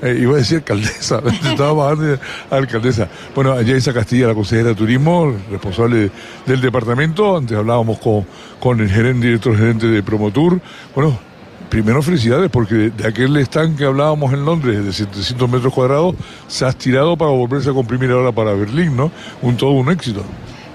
Eh, iba a decir alcaldesa, estaba bajando a alcaldesa. Bueno, allá Isa Castilla, la consejera de turismo, responsable del departamento. Antes hablábamos con, con el gerente, director gerente de Promotur. Bueno, primero felicidades porque de aquel stand que hablábamos en Londres de 700 metros cuadrados se ha estirado para volverse a comprimir ahora para Berlín, ¿no? Un todo un éxito.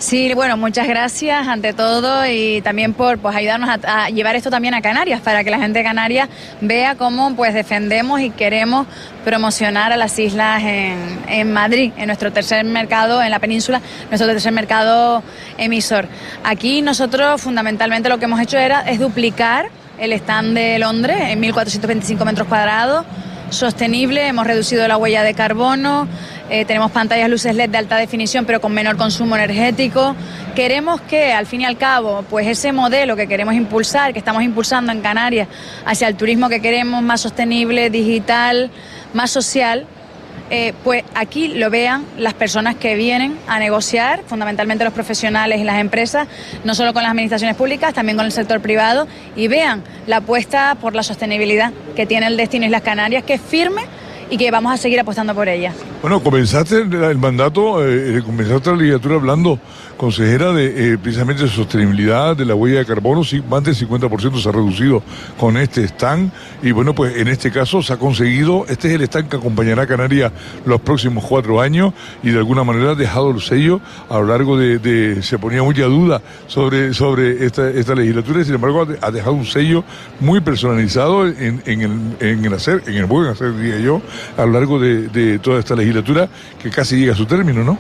Sí, bueno, muchas gracias ante todo y también por pues, ayudarnos a, llevar esto también a Canarias, para que la gente de Canarias vea cómo pues defendemos y queremos promocionar a las islas en, en Madrid, en nuestro tercer mercado, en la península, nuestro tercer mercado emisor. Aquí nosotros fundamentalmente lo que hemos hecho era es duplicar el stand de Londres en 1.425 metros cuadrados sostenible, hemos reducido la huella de carbono, eh, tenemos pantallas luces LED de alta definición pero con menor consumo energético. Queremos que al fin y al cabo, pues ese modelo que queremos impulsar, que estamos impulsando en Canarias hacia el turismo que queremos más sostenible, digital, más social, eh, pues aquí lo vean las personas que vienen a negociar, fundamentalmente los profesionales y las empresas, no solo con las administraciones públicas, también con el sector privado, y vean la apuesta por la sostenibilidad que tiene el Destino Islas Canarias, que es firme y que vamos a seguir apostando por ella. Bueno, comenzaste el mandato, eh, comenzaste la legislatura hablando, consejera, de eh, precisamente de sostenibilidad, de la huella de carbono, sí, más del 50% se ha reducido con este stand y bueno, pues en este caso se ha conseguido, este es el stand que acompañará a Canarias los próximos cuatro años y de alguna manera ha dejado el sello a lo largo de, se ponía mucha duda sobre, sobre esta, esta legislatura y sin embargo ha dejado un sello muy personalizado en, en, el, en el hacer, en el buen hacer, diría yo, a lo largo de, toda esta legislatura que casi llega a su término, ¿no?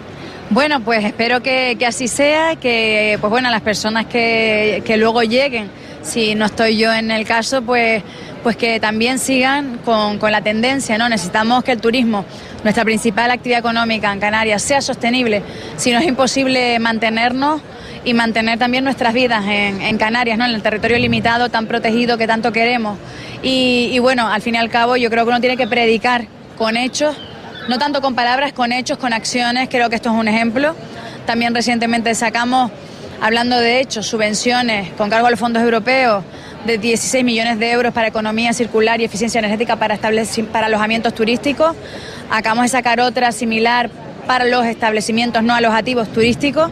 Bueno, pues espero que, así sea, que pues bueno, las personas que, luego lleguen, si no estoy yo en el caso, pues, pues que también sigan con, con, la tendencia, ¿no? Necesitamos que el turismo, nuestra principal actividad económica en Canarias, sea sostenible. Si no es imposible mantenernos y mantener también nuestras vidas en, Canarias, ¿no? en el territorio limitado, tan protegido que tanto queremos. Y, bueno, al fin y al cabo yo creo que uno tiene que predicar con hechos, no tanto con palabras, con hechos, con acciones, creo que esto es un ejemplo. También recientemente sacamos, hablando de hechos, subvenciones con cargo a los fondos europeos de 16 millones de euros para economía circular y eficiencia energética para, para alojamientos turísticos. Acabamos de sacar otra similar para los establecimientos no alojativos turísticos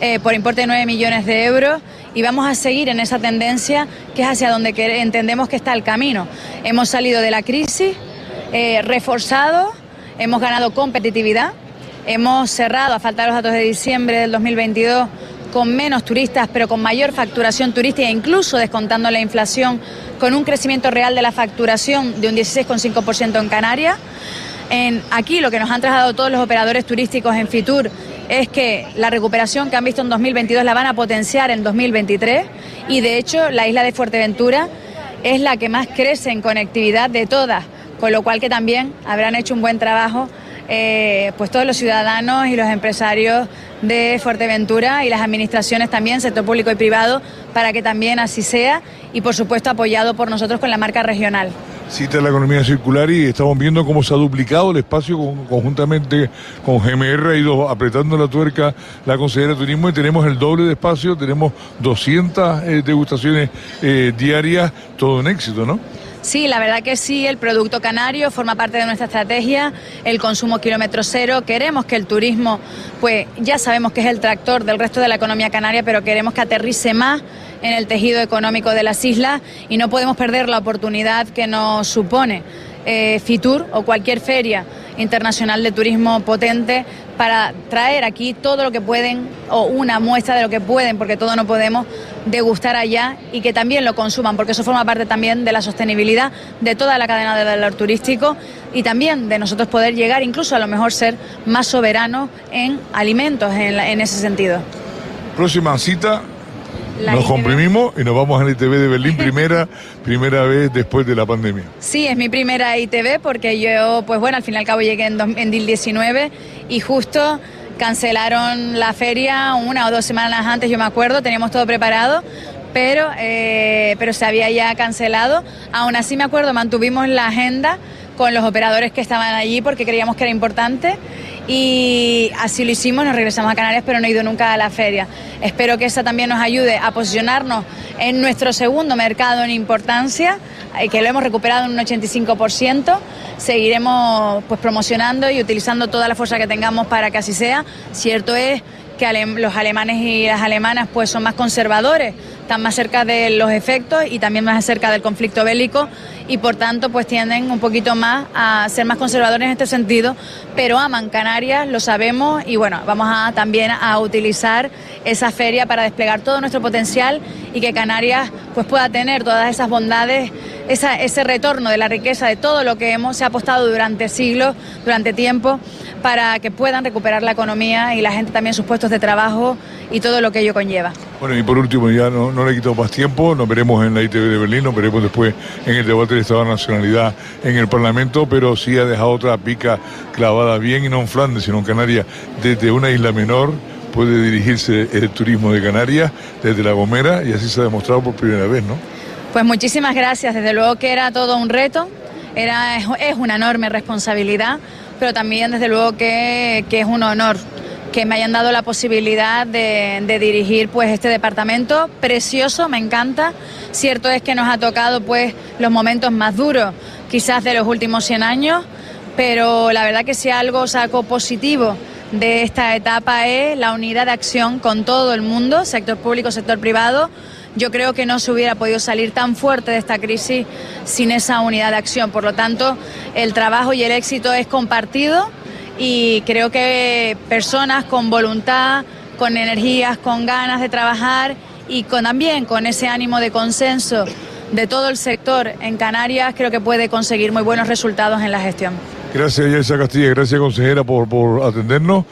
eh, por importe de 9 millones de euros y vamos a seguir en esa tendencia que es hacia donde entendemos que está el camino. Hemos salido de la crisis eh, reforzado, hemos ganado competitividad, hemos cerrado, a falta de los datos de diciembre del 2022, con menos turistas, pero con mayor facturación turística, incluso descontando la inflación, con un crecimiento real de la facturación de un 16,5% en Canarias. Aquí lo que nos han trasladado todos los operadores turísticos en Fitur es que la recuperación que han visto en 2022 la van a potenciar en 2023 y de hecho la isla de Fuerteventura es la que más crece en conectividad de todas, con lo cual que también habrán hecho un buen trabajo eh, pues todos los ciudadanos y los empresarios de Fuerteventura y las administraciones también, sector público y privado, para que también así sea y por supuesto apoyado por nosotros con la marca regional cita la economía circular y estamos viendo cómo se ha duplicado el espacio conjuntamente con GMR, ha ido apretando la tuerca la consejera de turismo y tenemos el doble de espacio, tenemos 200 eh, degustaciones eh, diarias, todo un éxito, ¿no? Sí, la verdad que sí, el producto canario forma parte de nuestra estrategia, el consumo kilómetro cero, queremos que el turismo, pues ya sabemos que es el tractor del resto de la economía canaria, pero queremos que aterrice más en el tejido económico de las islas y no podemos perder la oportunidad que nos supone eh, FITUR o cualquier feria internacional de turismo potente para traer aquí todo lo que pueden o una muestra de lo que pueden, porque todo no podemos degustar allá y que también lo consuman, porque eso forma parte también de la sostenibilidad de toda la cadena de valor turístico y también de nosotros poder llegar incluso a lo mejor ser más soberanos en alimentos en, en ese sentido. Próxima cita, nos comprimimos y nos vamos al ITV de Berlín, primera, primera vez después de la pandemia. Sí, es mi primera ITV porque yo, pues bueno, al fin y al cabo llegué en 2019 y justo cancelaron la feria una o dos semanas antes, yo me acuerdo, teníamos todo preparado, pero, eh, pero se había ya cancelado. Aún así me acuerdo, mantuvimos la agenda con los operadores que estaban allí porque creíamos que era importante y así lo hicimos, nos regresamos a Canarias, pero no he ido nunca a la feria. Espero que esa también nos ayude a posicionarnos en nuestro segundo mercado en importancia, que lo hemos recuperado en un 85%. Seguiremos pues promocionando y utilizando toda la fuerza que tengamos para que así sea. Cierto es que los alemanes y las alemanas pues son más conservadores, están más cerca de los efectos y también más cerca del conflicto bélico y por tanto pues tienden un poquito más a ser más conservadores en este sentido, pero aman Canarias, lo sabemos y bueno, vamos a también a utilizar esa feria para desplegar todo nuestro potencial y que Canarias pues pueda tener todas esas bondades, ese retorno de la riqueza de todo lo que hemos apostado durante siglos, durante tiempo para que puedan recuperar la economía y la gente también sus puestos de trabajo y todo lo que ello conlleva. Bueno, y por último, ya no, no le quito más tiempo, nos veremos en la ITV de Berlín, nos veremos después en el debate del Estado de Nacionalidad en el Parlamento, pero sí ha dejado otra pica clavada bien, y no en Flandes, sino en Canarias, desde una isla menor puede dirigirse el turismo de Canarias, desde La Gomera, y así se ha demostrado por primera vez, ¿no? Pues muchísimas gracias, desde luego que era todo un reto, era, es una enorme responsabilidad pero también desde luego que, es un honor que me hayan dado la posibilidad de, dirigir pues este departamento. Precioso, me encanta. Cierto es que nos ha tocado pues los momentos más duros quizás de los últimos 100 años, pero la verdad que si algo saco positivo de esta etapa es la unidad de acción con todo el mundo, sector público, sector privado, yo creo que no se hubiera podido salir tan fuerte de esta crisis sin esa unidad de acción. Por lo tanto, el trabajo y el éxito es compartido y creo que personas con voluntad, con energías, con ganas de trabajar y con, también con ese ánimo de consenso de todo el sector en Canarias, creo que puede conseguir muy buenos resultados en la gestión. Gracias, Yelsa Castilla. Gracias, consejera, por, por atendernos.